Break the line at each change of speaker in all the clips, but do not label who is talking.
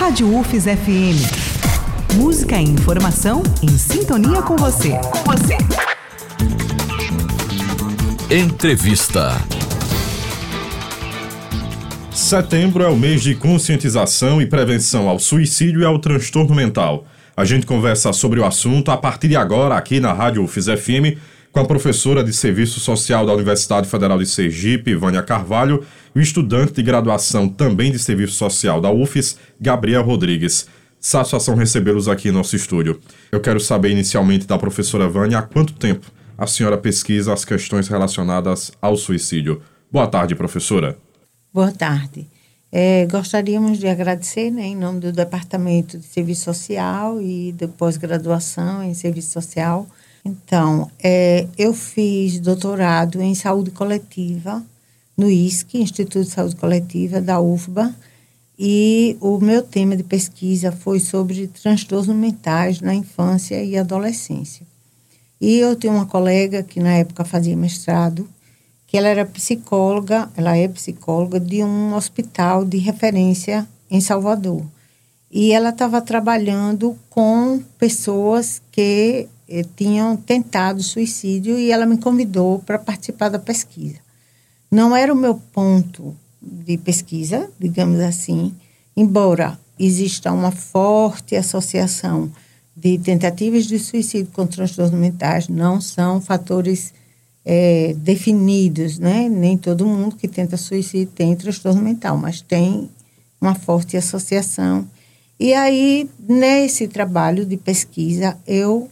Rádio UFES FM. Música e informação em sintonia com você. Com você.
Entrevista. Setembro é o mês de conscientização e prevenção ao suicídio e ao transtorno mental. A gente conversa sobre o assunto a partir de agora aqui na Rádio UFES FM com a professora de Serviço Social da Universidade Federal de Sergipe, Vânia Carvalho, e o estudante de graduação também de Serviço Social da UFES, Gabriel Rodrigues. Satisfação recebê-los aqui em nosso estúdio. Eu quero saber inicialmente da professora Vânia há quanto tempo a senhora pesquisa as questões relacionadas ao suicídio. Boa tarde, professora.
Boa tarde. É, gostaríamos de agradecer, né, em nome do Departamento de Serviço Social e da pós-graduação em Serviço Social. Então, é, eu fiz doutorado em saúde coletiva no ISC, Instituto de Saúde Coletiva da UFBA, e o meu tema de pesquisa foi sobre transtornos mentais na infância e adolescência. E eu tenho uma colega que na época fazia mestrado, que ela era psicóloga, ela é psicóloga de um hospital de referência em Salvador. E ela estava trabalhando com pessoas que tinham tentado suicídio e ela me convidou para participar da pesquisa. Não era o meu ponto de pesquisa, digamos assim, embora exista uma forte associação de tentativas de suicídio com transtornos mentais, não são fatores é, definidos, né? Nem todo mundo que tenta suicídio tem transtorno mental, mas tem uma forte associação. E aí, nesse trabalho de pesquisa, eu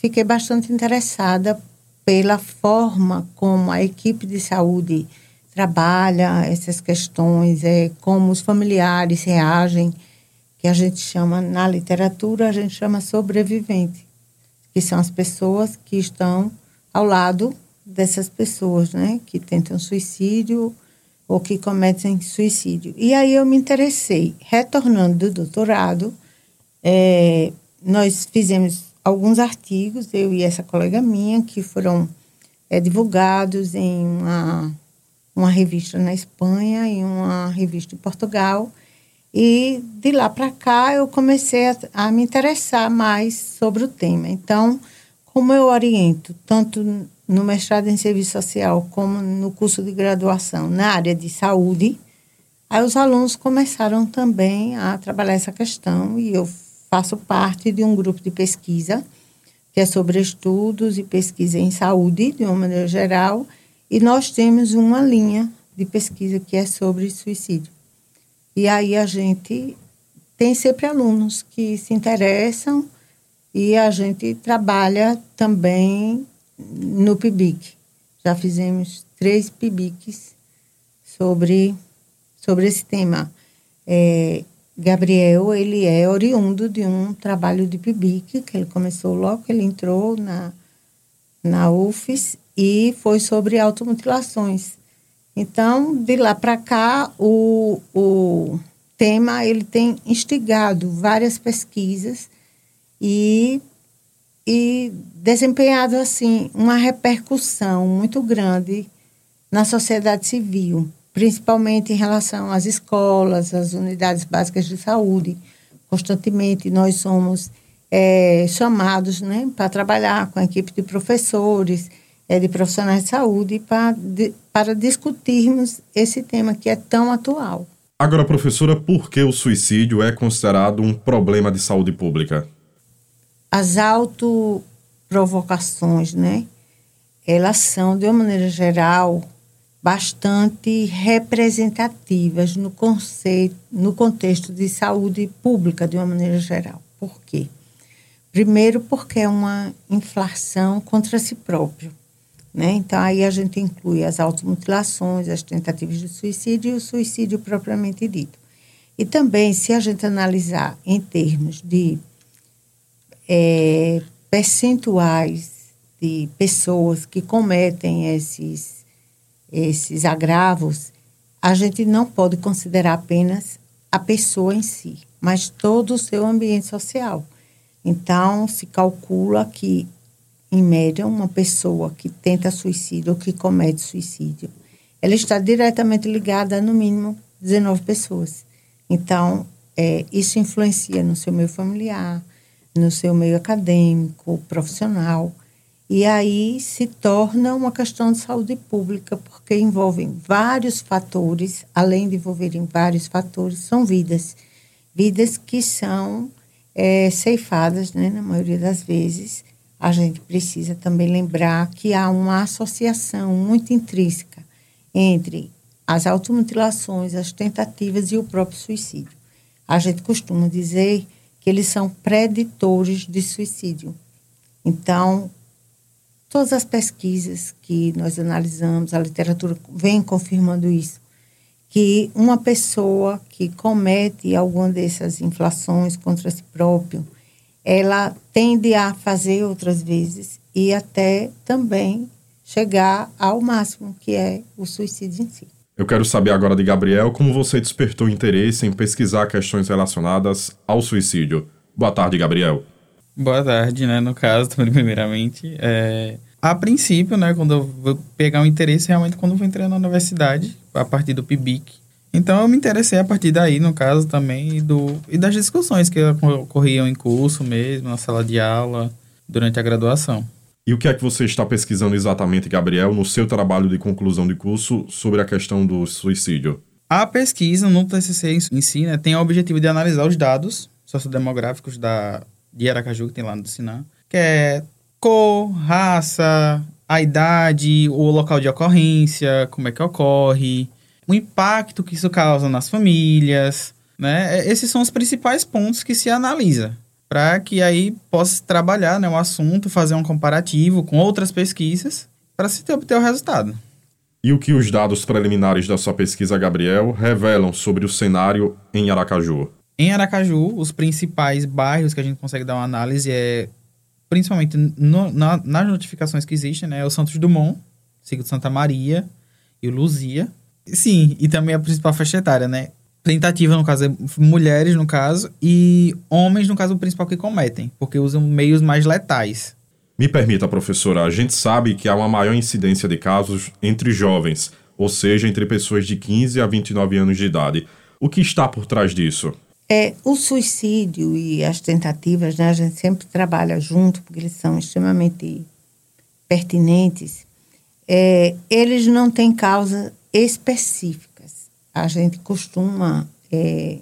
fiquei bastante interessada pela forma como a equipe de saúde trabalha essas questões, é, como os familiares reagem, que a gente chama, na literatura, a gente chama sobrevivente, que são as pessoas que estão ao lado dessas pessoas, né, que tentam suicídio ou que cometem suicídio. E aí eu me interessei, retornando do doutorado, é, nós fizemos alguns artigos, eu e essa colega minha, que foram é, divulgados em uma, uma revista na Espanha e uma revista em Portugal. E de lá para cá eu comecei a, a, me interessar mais sobre o tema. Então, como eu oriento tanto no mestrado em serviço social como no curso de graduação na área de saúde, aí os alunos começaram também a trabalhar essa questão e eu faço parte de um grupo de pesquisa que é sobre estudos e pesquisa em saúde, de uma maneira geral, e nós temos uma linha de pesquisa que é sobre suicídio. E aí a gente tem sempre alunos que se interessam e a gente trabalha também no PIBIC. Já fizemos três PIBICs sobre, sobre esse tema. É, Gabriel, ele é oriundo de um trabalho de PIBIC, que ele começou logo que ele entrou na, na UFES, e foi sobre automutilações. Então, de lá para cá, o, o tema ele tem instigado várias pesquisas e, e desempenhado assim uma repercussão muito grande na sociedade civil principalmente em relação às escolas, às unidades básicas de saúde. Constantemente nós somos é, chamados né, para trabalhar com a equipe de professores, é, de profissionais de saúde, para, de, para discutirmos esse tema que é tão atual.
Agora, professora, por que o suicídio é considerado um problema de saúde pública?
As autoprovocações, né? Elas são, de uma maneira geral, bastante representativas no conceito, no contexto de saúde pública de uma maneira geral. Por quê? Primeiro, porque é uma inflação contra si próprio. Né? Então, aí a gente inclui as automutilações, as tentativas de suicídio e o suicídio propriamente dito. E também, se a gente analisar em termos de é, percentuais de pessoas que cometem esses esses agravos, a gente não pode considerar apenas a pessoa em si, mas todo o seu ambiente social. Então, se calcula que, em média, uma pessoa que tenta suicídio ou que comete suicídio, ela está diretamente ligada a, no mínimo, 19 pessoas. Então, é, isso influencia no seu meio familiar, no seu meio acadêmico, profissional. E aí se torna uma questão de saúde pública, porque envolvem vários fatores, além de envolverem vários fatores, são vidas. Vidas que são é, ceifadas, né, na maioria das vezes. A gente precisa também lembrar que há uma associação muito intrínseca entre as automutilações, as tentativas e o próprio suicídio. A gente costuma dizer que eles são preditores de suicídio. Então, Todas as pesquisas que nós analisamos, a literatura vem confirmando isso, que uma pessoa que comete alguma dessas inflações contra si próprio, ela tende a fazer outras vezes e até também chegar ao máximo, que é o suicídio em si.
Eu quero saber agora de Gabriel como você despertou interesse em pesquisar questões relacionadas ao suicídio. Boa tarde, Gabriel.
Boa tarde, né? No caso, primeiramente, é... a princípio, né? Quando eu vou pegar um interesse, realmente quando eu vou entrar na universidade, a partir do PIBIC. Então, eu me interessei a partir daí, no caso, também, e, do, e das discussões que ocorriam em curso mesmo, na sala de aula, durante a graduação.
E o que é que você está pesquisando exatamente, Gabriel, no seu trabalho de conclusão de curso sobre a questão do suicídio?
A pesquisa no TCC em si né, tem o objetivo de analisar os dados sociodemográficos da de Aracaju, que tem lá no Sinã, que é cor, raça, a idade, o local de ocorrência, como é que ocorre, o impacto que isso causa nas famílias, né? É, esses são os principais pontos que se analisa para que aí possa trabalhar né, o assunto, fazer um comparativo com outras pesquisas para se ter, obter o resultado.
E o que os dados preliminares da sua pesquisa, Gabriel, revelam sobre o cenário em Aracaju?
Em Aracaju, os principais bairros que a gente consegue dar uma análise é, principalmente no, na, nas notificações que existem, né? É o Santos Dumont, seguido Santa Maria e o Luzia. Sim, e também a principal faixa etária, né? Tentativa, no caso, é mulheres, no caso, e homens, no caso, o principal que cometem, porque usam meios mais letais.
Me permita, professora, a gente sabe que há uma maior incidência de casos entre jovens, ou seja, entre pessoas de 15 a 29 anos de idade. O que está por trás disso?
É, o suicídio e as tentativas, né, a gente sempre trabalha junto, porque eles são extremamente pertinentes. É, eles não têm causas específicas. A gente costuma é,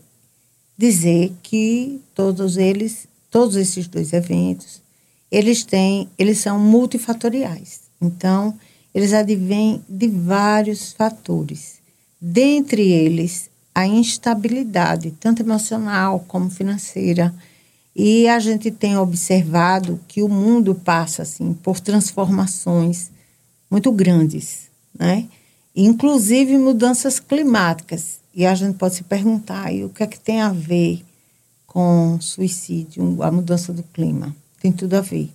dizer que todos eles, todos esses dois eventos, eles têm, eles são multifatoriais. Então, eles advêm de vários fatores. Dentre eles, a instabilidade, tanto emocional como financeira. E a gente tem observado que o mundo passa assim por transformações muito grandes, né? Inclusive mudanças climáticas. E a gente pode se perguntar, e o que é que tem a ver com suicídio, a mudança do clima? Tem tudo a ver.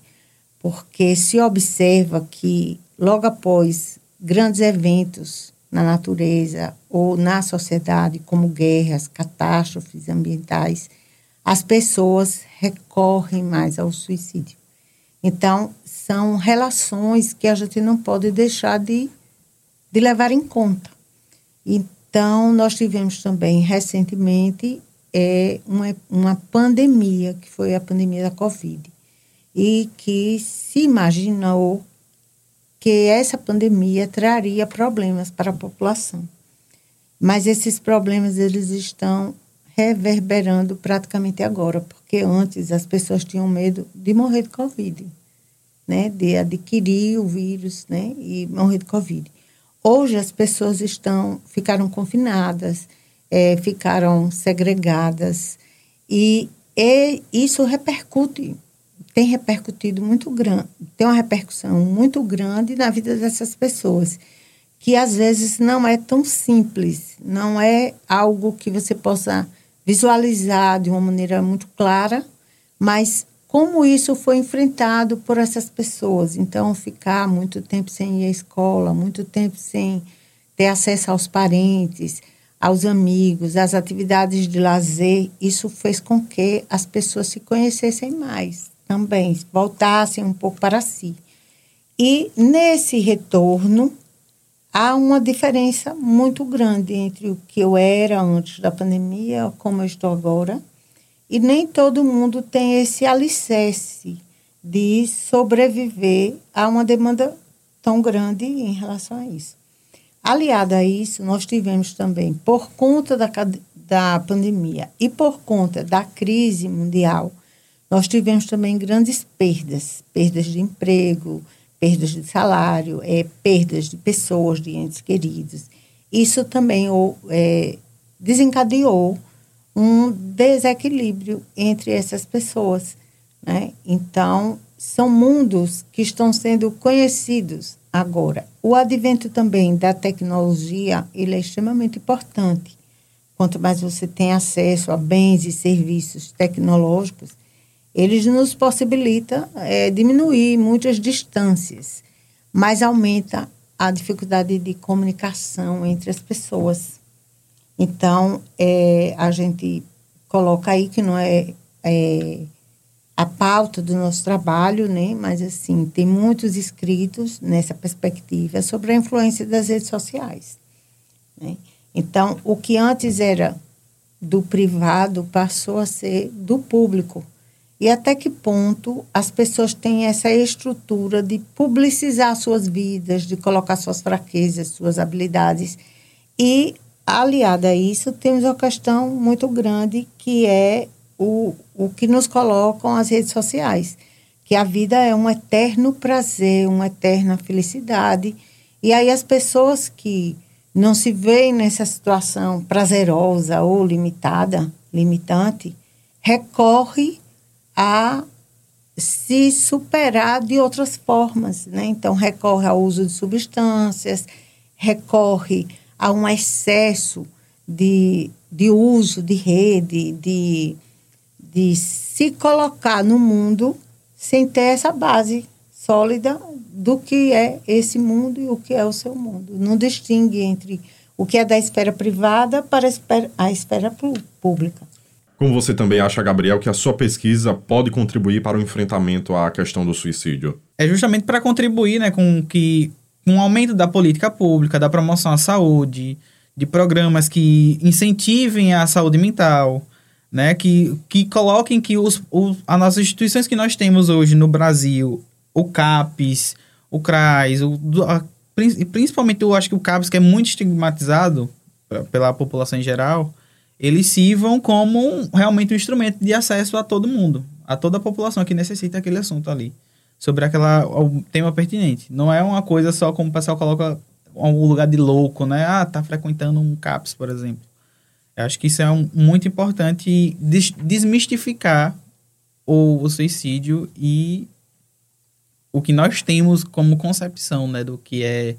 Porque se observa que logo após grandes eventos na natureza ou na sociedade, como guerras, catástrofes ambientais, as pessoas recorrem mais ao suicídio. Então, são relações que a gente não pode deixar de, de levar em conta. Então, nós tivemos também recentemente é, uma, uma pandemia, que foi a pandemia da Covid, e que se imaginou que essa pandemia traria problemas para a população. Mas esses problemas eles estão reverberando praticamente agora, porque antes as pessoas tinham medo de morrer de Covid, né? de adquirir o vírus né? e morrer de Covid. Hoje as pessoas estão ficaram confinadas, é, ficaram segregadas e, e isso repercute tem repercutido muito grande, tem uma repercussão muito grande na vida dessas pessoas, que às vezes não é tão simples, não é algo que você possa visualizar de uma maneira muito clara, mas como isso foi enfrentado por essas pessoas. Então, ficar muito tempo sem ir à escola, muito tempo sem ter acesso aos parentes, aos amigos, às atividades de lazer, isso fez com que as pessoas se conhecessem mais também voltassem um pouco para si. E nesse retorno, há uma diferença muito grande entre o que eu era antes da pandemia, como eu estou agora, e nem todo mundo tem esse alicerce de sobreviver a uma demanda tão grande em relação a isso. Aliado a isso, nós tivemos também, por conta da, da pandemia e por conta da crise mundial, nós tivemos também grandes perdas, perdas de emprego, perdas de salário, é, perdas de pessoas, de entes queridos. Isso também é, desencadeou um desequilíbrio entre essas pessoas. Né? Então, são mundos que estão sendo conhecidos agora. O advento também da tecnologia ele é extremamente importante. Quanto mais você tem acesso a bens e serviços tecnológicos, eles nos possibilita é, diminuir muitas distâncias, mas aumenta a dificuldade de comunicação entre as pessoas. Então, é, a gente coloca aí que não é, é, a pauta do nosso trabalho, né? mas assim, tem muitos escritos nessa perspectiva sobre a influência das redes sociais. Né? Então, o que antes era do privado passou a ser do público e até que ponto as pessoas têm essa estrutura de publicizar suas vidas, de colocar suas fraquezas, suas habilidades. E, aliada a isso, temos uma questão muito grande que é o, o que nos colocam as redes sociais, que a vida é um eterno prazer, uma eterna felicidade. E aí as pessoas que não se veem nessa situação prazerosa ou limitada, limitante, recorre a se superar de outras formas, né? Então recorre ao uso de substâncias, recorre a um excesso de, de uso de rede, de, de se colocar no mundo sem ter essa base sólida do que é esse mundo e o que é o seu mundo. Não distingue entre o que é da esfera privada para a esfera, a esfera pública.
Como você também acha, Gabriel, que a sua pesquisa pode contribuir para o enfrentamento à questão do suicídio?
É justamente para contribuir né, com que um aumento da política pública, da promoção à saúde, de programas que incentivem a saúde mental, né, que, que coloquem que os, os, as nossas instituições que nós temos hoje no Brasil, o CAPES, o CRAS, o, a, principalmente eu acho que o CAPES, que é muito estigmatizado pela população em geral, eles sirvam como realmente um instrumento de acesso a todo mundo, a toda a população que necessita aquele assunto ali, sobre aquela, o tema pertinente. Não é uma coisa só como o pessoal coloca um lugar de louco, né? Ah, tá frequentando um CAPS, por exemplo. Eu acho que isso é um, muito importante des, desmistificar o, o suicídio e o que nós temos como concepção, né, do que é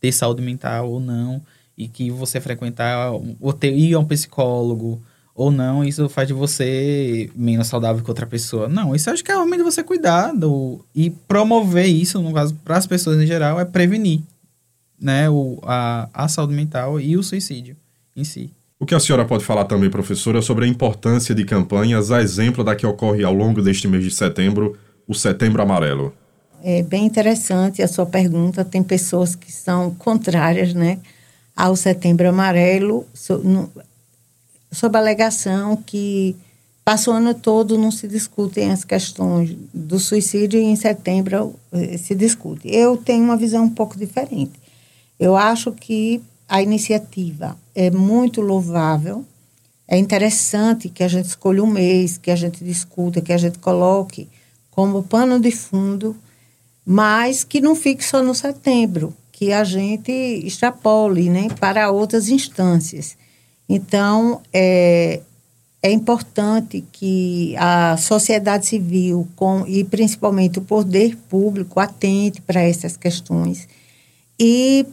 ter saúde mental ou não e que você frequentar ou ter, ir a um psicólogo ou não, isso faz de você menos saudável que outra pessoa. Não, isso acho que é realmente você cuidar do, e promover isso, no caso, para as pessoas em geral, é prevenir né, o, a, a saúde mental e o suicídio em si.
O que a senhora pode falar também, professora, sobre a importância de campanhas, a exemplo da que ocorre ao longo deste mês de setembro, o Setembro Amarelo?
É bem interessante a sua pergunta. Tem pessoas que são contrárias, né? Ao Setembro Amarelo, sob a alegação que passou o ano todo não se discutem as questões do suicídio e em setembro eh, se discute. Eu tenho uma visão um pouco diferente. Eu acho que a iniciativa é muito louvável, é interessante que a gente escolha um mês, que a gente discuta, que a gente coloque como pano de fundo, mas que não fique só no setembro, que a gente extrapole né, para outras instâncias. Então, é, é importante que a sociedade civil com, e principalmente o poder público atente para essas questões e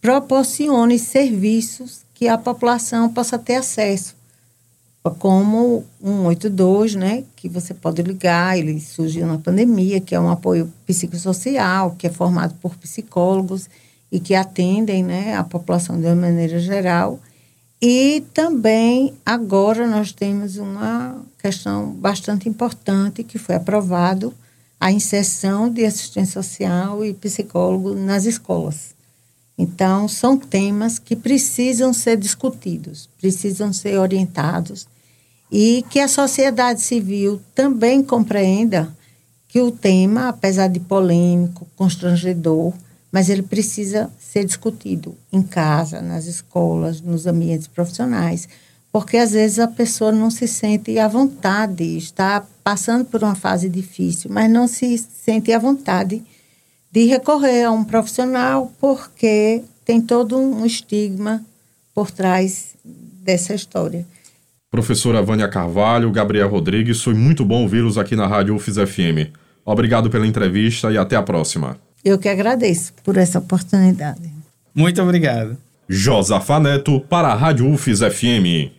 proporcione serviços que a população possa ter acesso, como o 182, né, que você pode ligar, ele surgiu na pandemia, que é um apoio psicossocial, que é formado por psicólogos e que atendem né, a população de uma maneira geral. E também agora nós temos uma questão bastante importante que foi aprovado a inserção de assistente social e psicólogo nas escolas. Então, são temas que precisam ser discutidos, precisam ser orientados e que a sociedade civil também compreenda que o tema, apesar de polêmico, constrangedor, mas ele precisa ser discutido em casa, nas escolas, nos ambientes profissionais, porque às vezes a pessoa não se sente à vontade, está passando por uma fase difícil, mas não se sente à vontade de recorrer a um profissional porque tem todo um estigma por trás dessa história.
Professora Vânia Carvalho, Gabriel Rodrigues, foi muito bom ouvi-los aqui na Rádio UFIS FM. Obrigado pela entrevista e até a próxima.
Eu que agradeço por essa oportunidade.
Muito obrigado.
Josafa Neto para a Rádio UFIS FM.